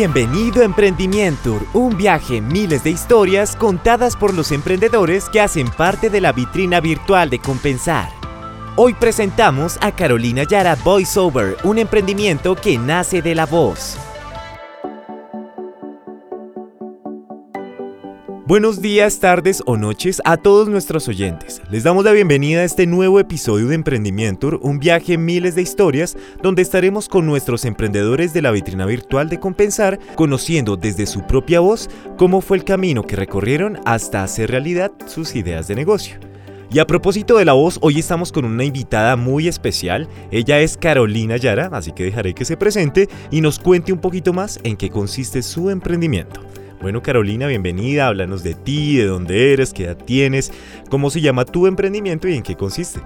Bienvenido a Emprendimiento, un viaje, miles de historias contadas por los emprendedores que hacen parte de la vitrina virtual de Compensar. Hoy presentamos a Carolina Yara VoiceOver, un emprendimiento que nace de la voz. Buenos días, tardes o noches a todos nuestros oyentes. Les damos la bienvenida a este nuevo episodio de Emprendimiento, un viaje miles de historias donde estaremos con nuestros emprendedores de la vitrina virtual de Compensar, conociendo desde su propia voz cómo fue el camino que recorrieron hasta hacer realidad sus ideas de negocio. Y a propósito de la voz, hoy estamos con una invitada muy especial. Ella es Carolina Yara, así que dejaré que se presente y nos cuente un poquito más en qué consiste su emprendimiento. Bueno, Carolina, bienvenida. Háblanos de ti, de dónde eres, qué edad tienes, cómo se llama tu emprendimiento y en qué consiste.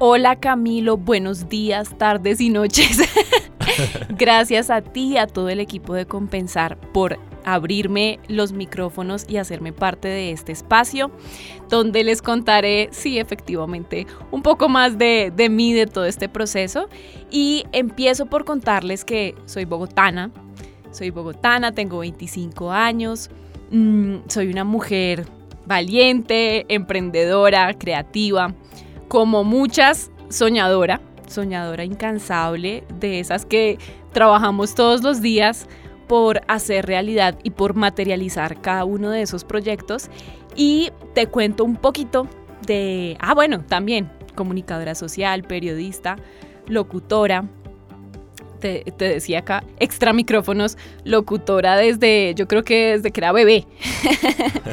Hola Camilo, buenos días, tardes y noches. Gracias a ti y a todo el equipo de Compensar por abrirme los micrófonos y hacerme parte de este espacio donde les contaré, sí, efectivamente, un poco más de, de mí, de todo este proceso. Y empiezo por contarles que soy bogotana, soy bogotana, tengo 25 años, mm, soy una mujer valiente, emprendedora, creativa, como muchas, soñadora, soñadora incansable, de esas que trabajamos todos los días por hacer realidad y por materializar cada uno de esos proyectos. Y te cuento un poquito de, ah, bueno, también comunicadora social, periodista, locutora, te, decía acá, extra micrófonos, locutora desde, yo creo que desde que era bebé.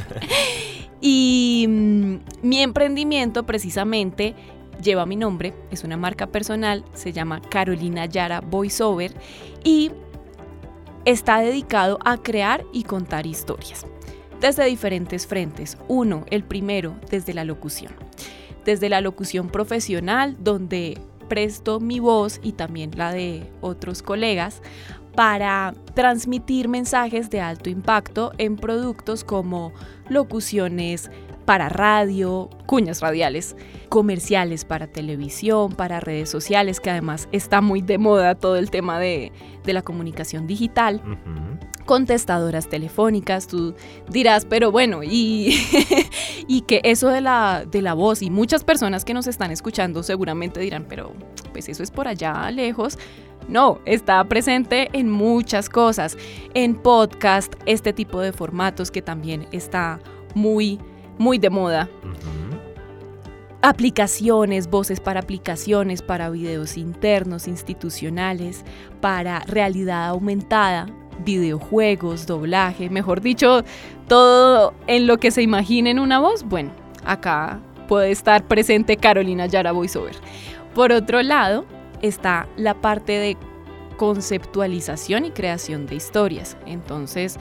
y mm, mi emprendimiento precisamente lleva mi nombre, es una marca personal, se llama Carolina Yara Voiceover y está dedicado a crear y contar historias desde diferentes frentes. Uno, el primero, desde la locución. Desde la locución profesional, donde presto mi voz y también la de otros colegas para transmitir mensajes de alto impacto en productos como locuciones para radio, cuñas radiales, comerciales para televisión, para redes sociales, que además está muy de moda todo el tema de, la comunicación digital contestadoras telefónicas, tú dirás, pero bueno, y, y que eso de la, de la voz y muchas personas que nos están escuchando seguramente dirán, pero pues eso es por allá lejos. No, está presente en muchas cosas, en podcast, este tipo de formatos que también está muy, muy de moda. Aplicaciones, voces para aplicaciones, para videos internos, institucionales, para realidad aumentada, videojuegos, doblaje, mejor dicho, todo en lo que se imagine en una voz, bueno, acá puede estar presente Carolina Yara VoiceOver. Por otro lado, está la parte de conceptualización y creación de historias. Entonces,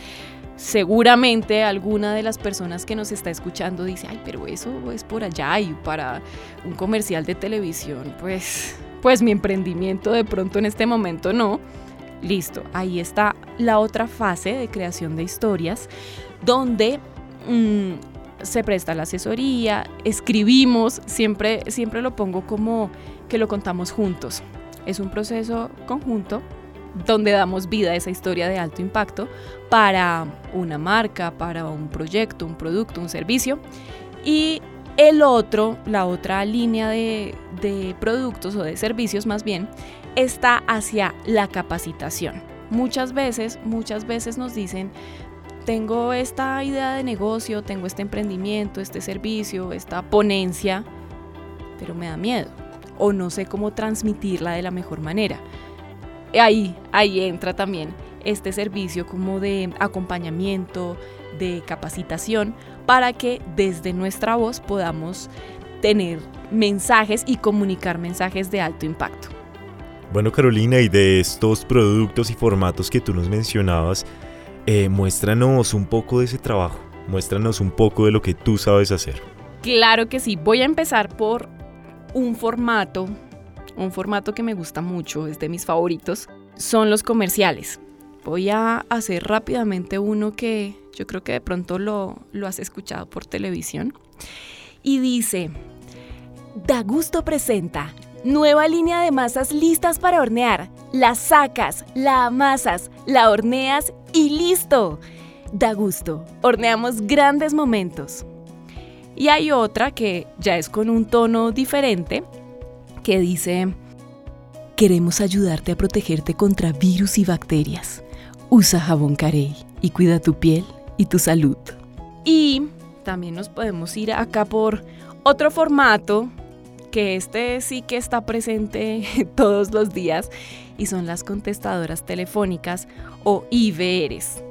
seguramente alguna de las personas que nos está escuchando dice, ay, pero eso es por allá y para un comercial de televisión, pues, pues mi emprendimiento de pronto en este momento no. Listo, ahí está la otra fase de creación de historias, donde mm, se presta la asesoría, escribimos, siempre, siempre lo pongo como que lo contamos juntos. Es un proceso conjunto donde damos vida a esa historia de alto impacto para una marca, para un proyecto, un producto, un servicio. Y el otro, la otra línea de, productos o de servicios más bien, está hacia la capacitación. Muchas veces, muchas veces nos dicen, tengo esta idea de negocio, tengo este emprendimiento, este servicio, esta ponencia, pero me da miedo o no sé cómo transmitirla de la mejor manera. Ahí, ahí entra también este servicio como de acompañamiento, de capacitación, para que desde nuestra voz podamos tener mensajes y comunicar mensajes de alto impacto. Bueno, Carolina, y de estos productos y formatos que tú nos mencionabas, eh, muéstranos un poco de ese trabajo, muéstranos un poco de lo que tú sabes hacer. Claro que sí, voy a empezar por un formato, un formato que me gusta mucho, es de mis favoritos, son los comerciales. Voy a hacer rápidamente uno que yo creo que de pronto lo, lo has escuchado por televisión. Y dice, Da Gusto presenta Nueva línea de masas listas para hornear. Las sacas, la amasas, la horneas y listo. Da gusto, horneamos grandes momentos. Y hay otra que ya es con un tono diferente, que dice, queremos ayudarte a protegerte contra virus y bacterias. Usa jabón Carey y cuida tu piel y tu salud. Y también nos podemos ir acá por otro formato que este sí que está presente todos los días y son las contestadoras telefónicas o IVRs.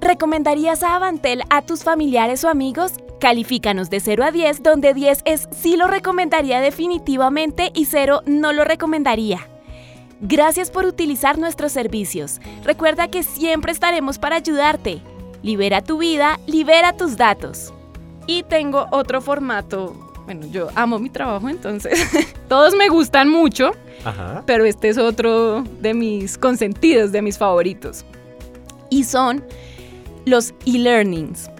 ¿Recomendarías a Avantel a tus familiares o amigos? Califícanos de 0 a 10, donde 10 es sí lo recomendaría definitivamente y 0 no lo recomendaría. Gracias por utilizar nuestros servicios. Recuerda que siempre estaremos para ayudarte. Libera tu vida, libera tus datos. Y tengo otro formato. Bueno, yo amo mi trabajo, entonces todos me gustan mucho, pero este es otro de mis consentidos, de mis favoritos. Y son los e-learnings,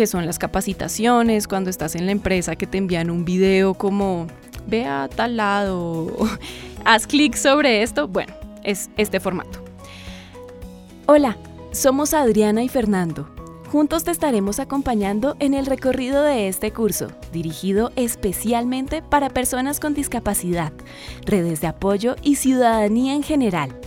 que son las capacitaciones, cuando estás en la empresa que te envían un video como ve a tal lado, haz clic sobre esto, bueno, es este formato. Hola, somos Adriana y Fernando. Juntos te estaremos acompañando en el recorrido de este curso, dirigido especialmente para personas con discapacidad, redes de apoyo y ciudadanía en general.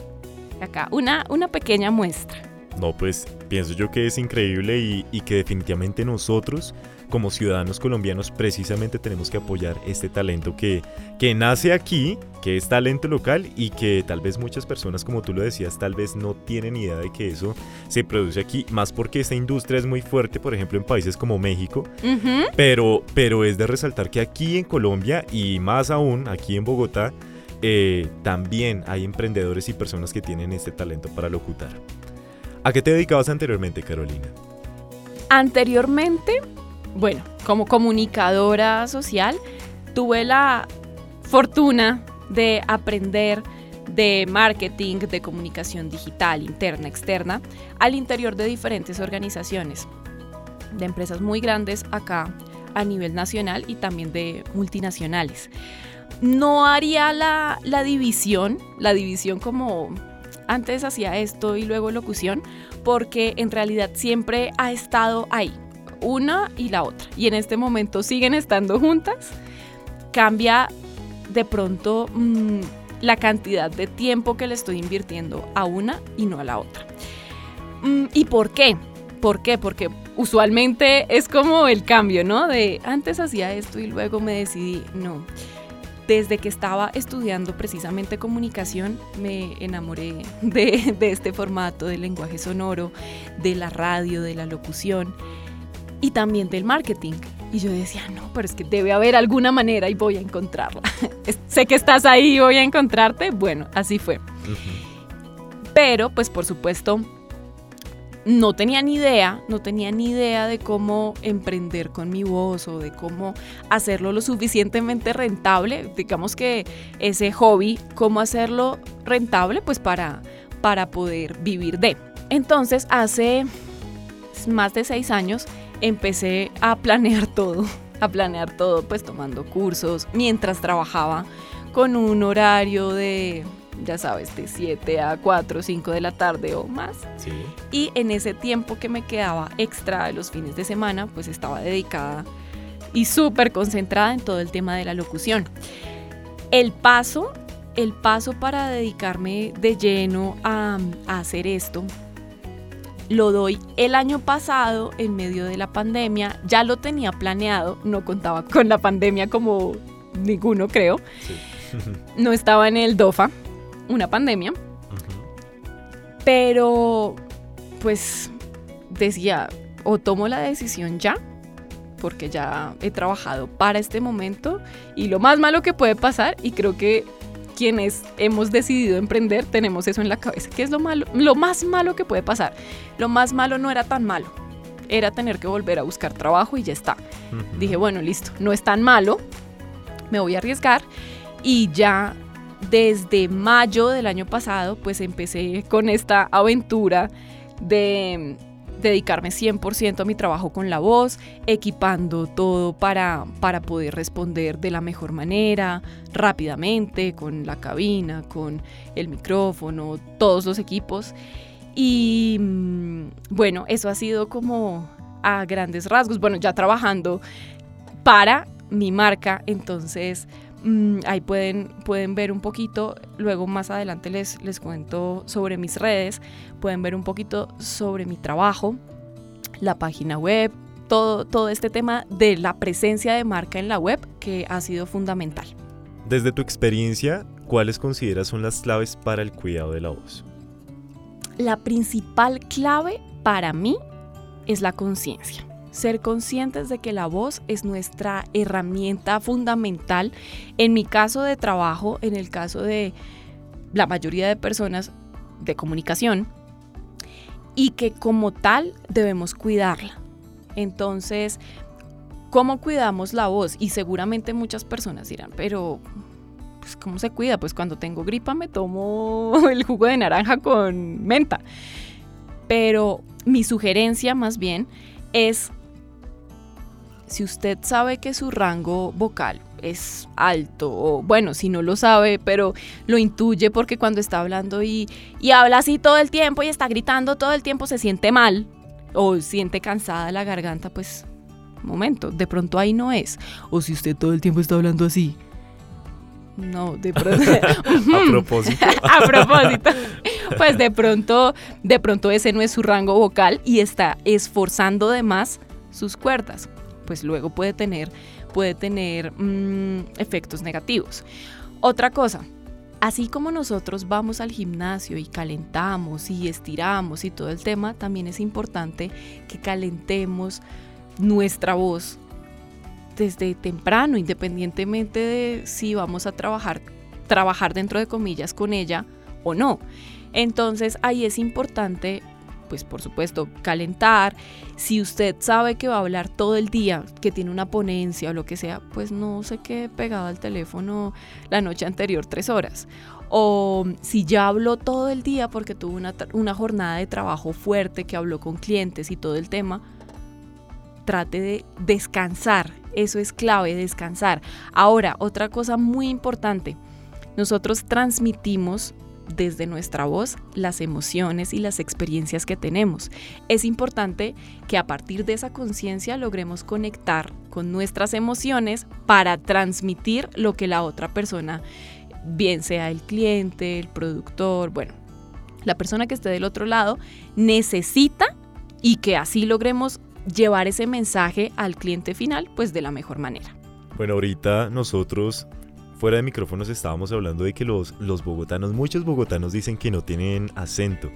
Acá una, una pequeña muestra. No, pues pienso yo que es increíble y, y que definitivamente nosotros como ciudadanos colombianos precisamente tenemos que apoyar este talento que, que nace aquí, que es talento local y que tal vez muchas personas, como tú lo decías, tal vez no tienen idea de que eso se produce aquí, más porque esta industria es muy fuerte, por ejemplo, en países como México, pero, pero es de resaltar que aquí en Colombia y más aún aquí en Bogotá, eh, también hay emprendedores y personas que tienen este talento para locutar. ¿A qué te dedicabas anteriormente, Carolina? Anteriormente bueno, como comunicadora social, tuve la fortuna de aprender de marketing, de comunicación digital, interna, externa, al interior de diferentes organizaciones, de empresas muy grandes acá a nivel nacional y también de multinacionales. No haría la, la división, la división como antes hacía esto y luego locución, porque en realidad siempre ha estado ahí una y la otra. Y en este momento siguen estando juntas. Cambia de pronto mm, la cantidad de tiempo que le estoy invirtiendo a una y no a la otra. Mm, ¿Y por qué? ¿Por qué? Porque usualmente es como el cambio, ¿no? De antes hacía esto y luego me decidí, no. Desde que estaba estudiando precisamente comunicación, me enamoré de, de este formato del lenguaje sonoro, de la radio, de la locución y también del marketing. Y yo decía, no, pero es que debe haber alguna manera y voy a encontrarla. sé que estás ahí y voy a encontrarte. Bueno, así fue. Pero, pues por supuesto, no tenía ni idea, no tenía ni idea de cómo emprender con mi voz o de cómo hacerlo lo suficientemente rentable. Digamos que ese hobby, cómo hacerlo rentable, pues para, para poder vivir de. Entonces, hace más de seis años, empecé a planear todo, a planear todo, pues tomando cursos, mientras trabajaba con un horario de, ya sabes, de 7 a 4 o 5 de la tarde o más. Y en ese tiempo que me quedaba extra de los fines de semana, pues estaba dedicada y súper concentrada en todo el tema de la locución. El paso, el paso para dedicarme de lleno a, a hacer esto lo doy el año pasado en medio de la pandemia, ya lo tenía planeado, no contaba con la pandemia como ninguno creo, no estaba en el DOFA, una pandemia, pero pues decía, o tomo la decisión ya, porque ya he trabajado para este momento y lo más malo que puede pasar, y creo que quienes hemos decidido emprender tenemos eso en la cabeza. ¿Qué es lo malo? Lo más malo que puede pasar. Lo más malo no era tan malo. Era tener que volver a buscar trabajo y ya está. Dije, bueno, listo, no es tan malo. Me voy a arriesgar. Y ya desde mayo del año pasado, pues empecé con esta aventura de dedicarme 100% a mi trabajo con la voz, equipando todo para, para poder responder de la mejor manera, rápidamente, con la cabina, con el micrófono, todos los equipos. Y mm, bueno, eso ha sido como a grandes rasgos, bueno, ya trabajando para mi marca, entonces mm, ahí pueden, pueden ver un poquito, luego más adelante les, les cuento sobre mis redes, pueden ver un poquito sobre mi trabajo, la página web, todo, todo este tema de la presencia de marca en la web que ha sido fundamental. Desde tu experiencia, ¿cuáles consideras son las claves para el cuidado de la voz? La principal clave para mí es la conciencia. Ser conscientes de que la voz es nuestra herramienta fundamental. En mi caso de trabajo, en el caso de la mayoría de personas de comunicación, y que como tal debemos cuidarla. Entonces, ¿cómo cuidamos la voz? Y seguramente muchas personas dirán, pero pues, ¿cómo se cuida? Pues cuando tengo gripa me tomo el jugo de naranja con menta. Pero mi sugerencia más bien es, si usted sabe que su rango vocal es alto, o bueno, si no lo sabe, pero lo intuye porque cuando está hablando y, y habla así todo el tiempo y está gritando todo el tiempo, se siente mal o siente cansada la garganta, pues, momento, de pronto ahí no es. O si usted todo el tiempo está hablando así, no, de pronto. a propósito. a propósito. Pues de pronto, de pronto ese no es su rango vocal y está esforzando de más sus cuerdas. Pues luego puede tener, puede tener mm, efectos negativos. Otra cosa, así como nosotros vamos al gimnasio y calentamos y estiramos y todo el tema, también es importante que calentemos nuestra voz desde temprano, independientemente de si vamos a trabajar, trabajar dentro de comillas con ella o no. Entonces ahí es importante, pues por supuesto, calentar. Si usted sabe que va a hablar todo el día, que tiene una ponencia o lo que sea, pues no se quede pegado al teléfono la noche anterior tres horas. O si ya habló todo el día porque tuvo una, una jornada de trabajo fuerte, que habló con clientes y todo el tema, trate de descansar. Eso es clave, descansar. Ahora, otra cosa muy importante. Nosotros transmitimos desde nuestra voz las emociones y las experiencias que tenemos. Es importante que a partir de esa conciencia logremos conectar con nuestras emociones para transmitir lo que la otra persona, bien sea el cliente, el productor, bueno, la persona que esté del otro lado, necesita y que así logremos llevar ese mensaje al cliente final pues de la mejor manera. Bueno, ahorita nosotros fuera de micrófonos estábamos hablando de que los, los bogotanos, muchos bogotanos dicen que no tienen acento,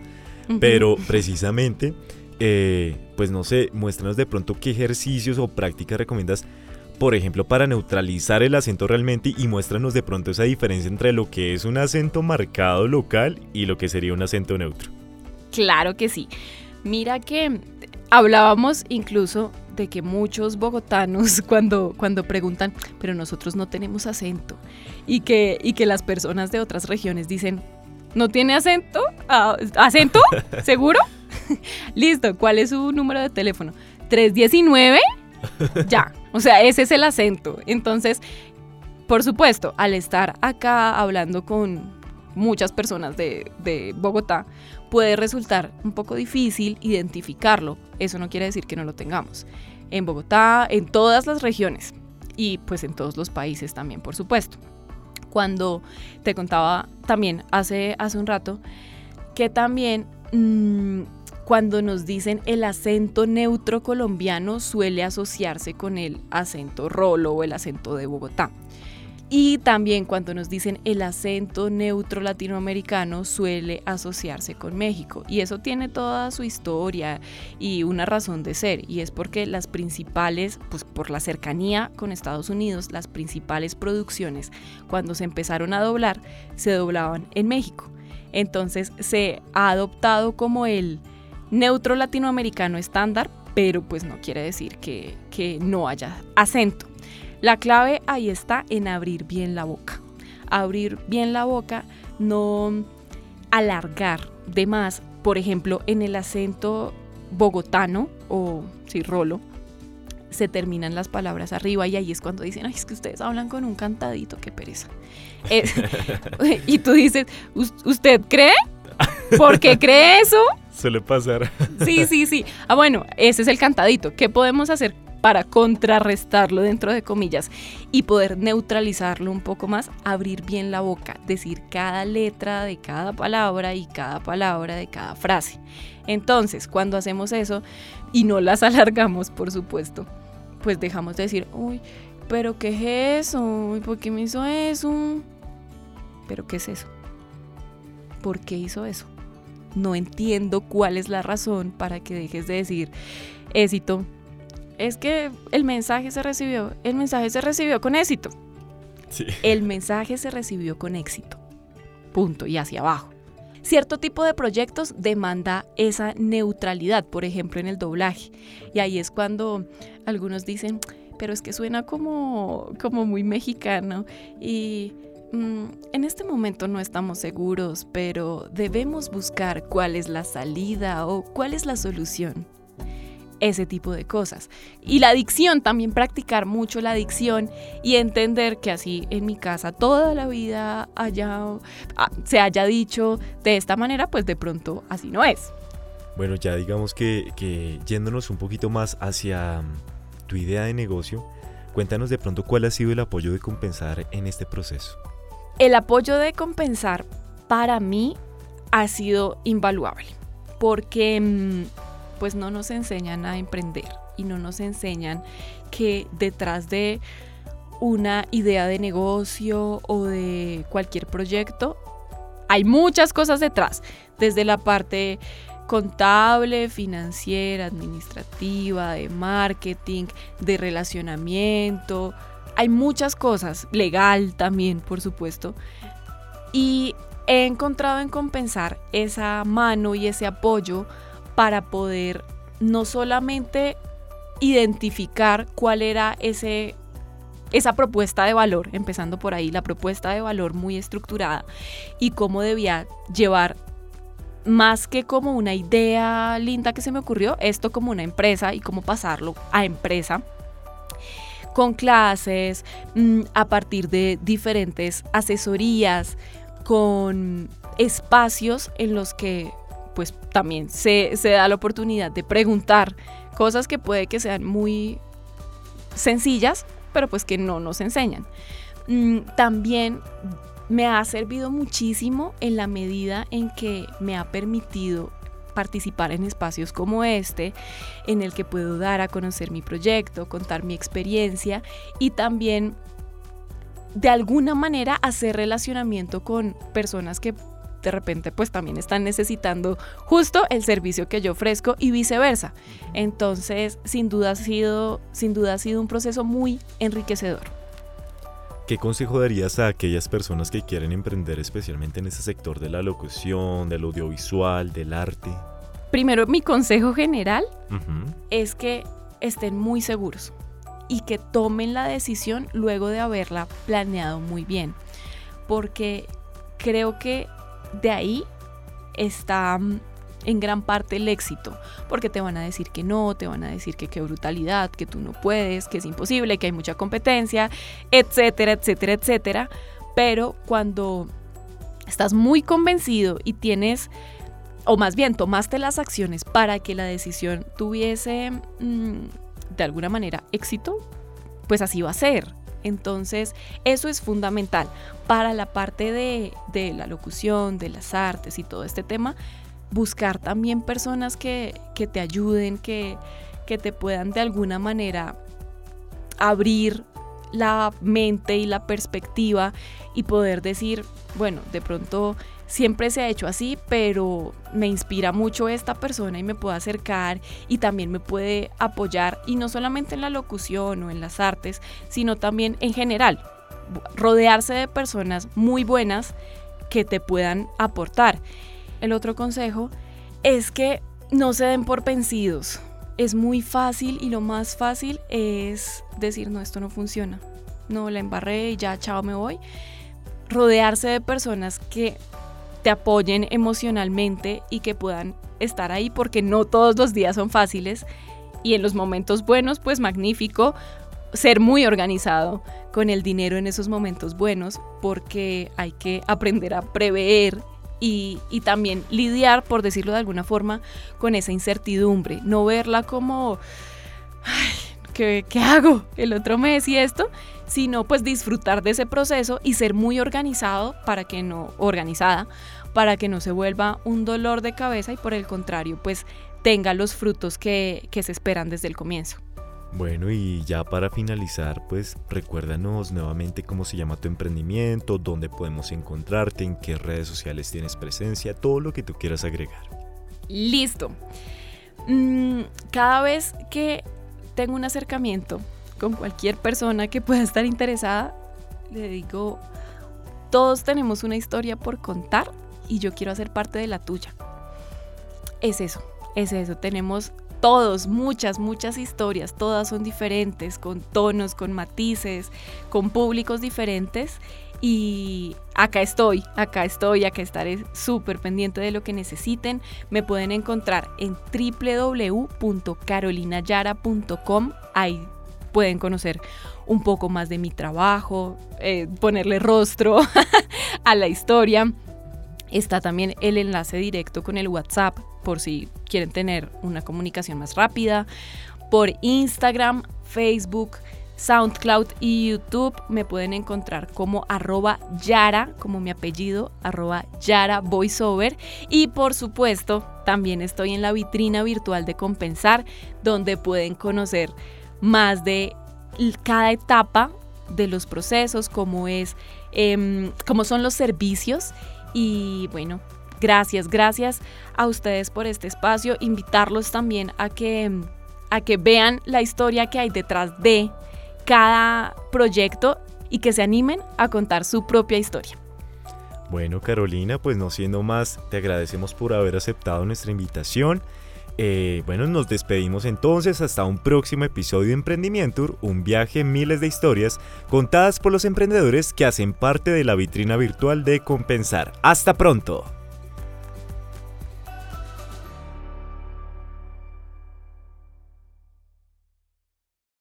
pero precisamente, eh, pues no sé, muéstranos de pronto qué ejercicios o prácticas recomiendas, por ejemplo, para neutralizar el acento realmente y muéstranos de pronto esa diferencia entre lo que es un acento marcado local y lo que sería un acento neutro. Claro que sí. Mira que Hablábamos incluso de que muchos bogotanos cuando, cuando preguntan, pero nosotros no tenemos acento, y que, y que las personas de otras regiones dicen, ¿no tiene acento? Ah, ¿Acento? ¿Seguro? Listo, ¿cuál es su número de teléfono? 319. Ya, o sea, ese es el acento. Entonces, por supuesto, al estar acá hablando con muchas personas de, de Bogotá, puede resultar un poco difícil identificarlo. Eso no quiere decir que no lo tengamos. En Bogotá, en todas las regiones y pues en todos los países también, por supuesto. Cuando te contaba también hace, hace un rato que también mm, cuando nos dicen el acento neutro colombiano suele asociarse con el acento rolo o el acento de Bogotá. Y también cuando nos dicen el acento neutro latinoamericano suele asociarse con México. Y eso tiene toda su historia y una razón de ser. Y es porque las principales, pues por la cercanía con Estados Unidos, las principales producciones cuando se empezaron a doblar, se doblaban en México. Entonces se ha adoptado como el neutro latinoamericano estándar, pero pues no quiere decir que, que no haya acento. La clave ahí está en abrir bien la boca. Abrir bien la boca, no alargar de más. Por ejemplo, en el acento bogotano o si rolo, se terminan las palabras arriba y ahí es cuando dicen, ay, es que ustedes hablan con un cantadito, qué pereza. y tú dices, ¿usted cree? ¿Por qué cree eso? Suele pasar. Sí, sí, sí. Ah, bueno, ese es el cantadito. ¿Qué podemos hacer para contrarrestarlo dentro de comillas y poder neutralizarlo un poco más? Abrir bien la boca, decir cada letra de cada palabra y cada palabra de cada frase. Entonces, cuando hacemos eso y no las alargamos, por supuesto, pues dejamos de decir, uy, pero ¿qué es eso? ¿Por qué me hizo eso? ¿Pero qué es eso? ¿Por qué hizo eso? No entiendo cuál es la razón para que dejes de decir éxito. Es que el mensaje se recibió, el mensaje se recibió con éxito. Sí. El mensaje se recibió con éxito. Punto. Y hacia abajo. Cierto tipo de proyectos demanda esa neutralidad, por ejemplo en el doblaje. Y ahí es cuando algunos dicen, pero es que suena como, como muy mexicano. Y mm, en este momento no estamos seguros, pero debemos buscar cuál es la salida o cuál es la solución ese tipo de cosas. Y la adicción, también practicar mucho la adicción y entender que así en mi casa toda la vida haya, ah, se haya dicho de esta manera, pues de pronto así no es. Bueno, ya digamos que, que yéndonos un poquito más hacia mm, tu idea de negocio, cuéntanos de pronto cuál ha sido el apoyo de compensar en este proceso. El apoyo de compensar para mí ha sido invaluable porque mm, pues no nos enseñan a emprender y no nos enseñan que detrás de una idea de negocio o de cualquier proyecto hay muchas cosas detrás, desde la parte contable, financiera, administrativa, de marketing, de relacionamiento. Hay muchas cosas, legal también, por supuesto. Y he encontrado en compensar esa mano y ese apoyo para poder no solamente identificar cuál era ese esa propuesta de valor, empezando por ahí, la propuesta de valor muy estructurada y cómo debía llevar más que como una idea linda que se me ocurrió, esto como una empresa y cómo pasarlo a empresa con clases, mm, a partir de diferentes asesorías, con espacios en los que pues también se, da la oportunidad de preguntar cosas que puede que sean muy sencillas, pero pues que no nos enseñan. Mm, también me ha servido muchísimo en la medida en que me ha permitido participar en espacios como este, en el que puedo dar a conocer mi proyecto, contar mi experiencia y también de alguna manera hacer relacionamiento con personas que de repente pues también están necesitando justo el servicio que yo ofrezco y viceversa. Entonces, sin duda ha sido, sin duda ha sido un proceso muy enriquecedor. ¿Qué consejo darías a aquellas personas que quieren emprender especialmente en ese sector de la locución, del audiovisual, del arte? Primero, mi consejo general es que estén muy seguros y que tomen la decisión luego de haberla planeado muy bien. Porque creo que de ahí está mm, en gran parte el éxito, porque te van a decir que no, te van a decir que qué brutalidad, que tú no puedes, que es imposible, que hay mucha competencia, etcétera, etcétera, etcétera. Pero cuando estás muy convencido y tienes, o más bien tomaste las acciones para que la decisión tuviese mm, de alguna manera éxito, pues así va a ser. Entonces, eso es fundamental para la parte de, la locución, de las artes y todo este tema. Buscar también personas que, te ayuden, que, que te puedan de alguna manera abrir la mente y la perspectiva y poder decir, bueno, de pronto siempre se ha hecho así, pero me inspira mucho esta persona y me puede acercar y también me puede apoyar y no solamente en la locución o en las artes, sino también en general. Rodearse de personas muy buenas que te puedan aportar. El otro consejo es que no se den por vencidos. Es muy fácil y lo más fácil es decir, no, esto no funciona. No, la embarré y ya, chao, me voy. Rodearse de personas que te apoyen emocionalmente y que puedan estar ahí porque no todos los días son fáciles y en los momentos buenos pues magnífico ser muy organizado con el dinero en esos momentos buenos porque hay que aprender a prever y, también lidiar, por decirlo de alguna forma, con esa incertidumbre, no verla como, ¿qué, ¿qué, hago el otro mes y esto? Sino pues disfrutar de ese proceso y ser muy organizado para que no, organizada, para que no se vuelva un dolor de cabeza y por el contrario, pues tenga los frutos que, que se esperan desde el comienzo. Bueno, y ya para finalizar, pues recuérdanos nuevamente cómo se llama tu emprendimiento, dónde podemos encontrarte, en qué redes sociales tienes presencia, todo lo que tú quieras agregar. Listo. Mm, cada vez que tengo un acercamiento con cualquier persona que pueda estar interesada, le digo, todos tenemos una historia por contar y yo quiero hacer parte de la tuya. Es eso, es eso, tenemos todos, muchas, muchas historias, todas son diferentes, con tonos, con matices, con públicos diferentes. Y acá estoy, acá estoy, acá estaré súper pendiente de lo que necesiten. Me pueden encontrar en www.carolinayara.com. Ahí pueden conocer un poco más de mi trabajo, eh, ponerle rostro a la historia. Está también el enlace directo con el WhatsApp por si quieren tener una comunicación más rápida. Por Instagram, Facebook, SoundCloud y YouTube me pueden encontrar como arroba Yara, como mi apellido, arroba Yara Voiceover. Y por supuesto, también estoy en la vitrina virtual de Compensar, donde pueden conocer más de cada etapa de los procesos, cómo es, em, cómo son los servicios y bueno, gracias, gracias a ustedes por este espacio. Invitarlos también a que, a que vean la historia que hay detrás de cada proyecto y que se animen a contar su propia historia. Bueno, Carolina, pues no siendo más, te agradecemos por haber aceptado nuestra invitación. Eh, bueno, nos despedimos entonces hasta un próximo episodio de Emprendimiento, un viaje en miles de historias contadas por los emprendedores que hacen parte de la vitrina virtual de Compensar. Hasta pronto.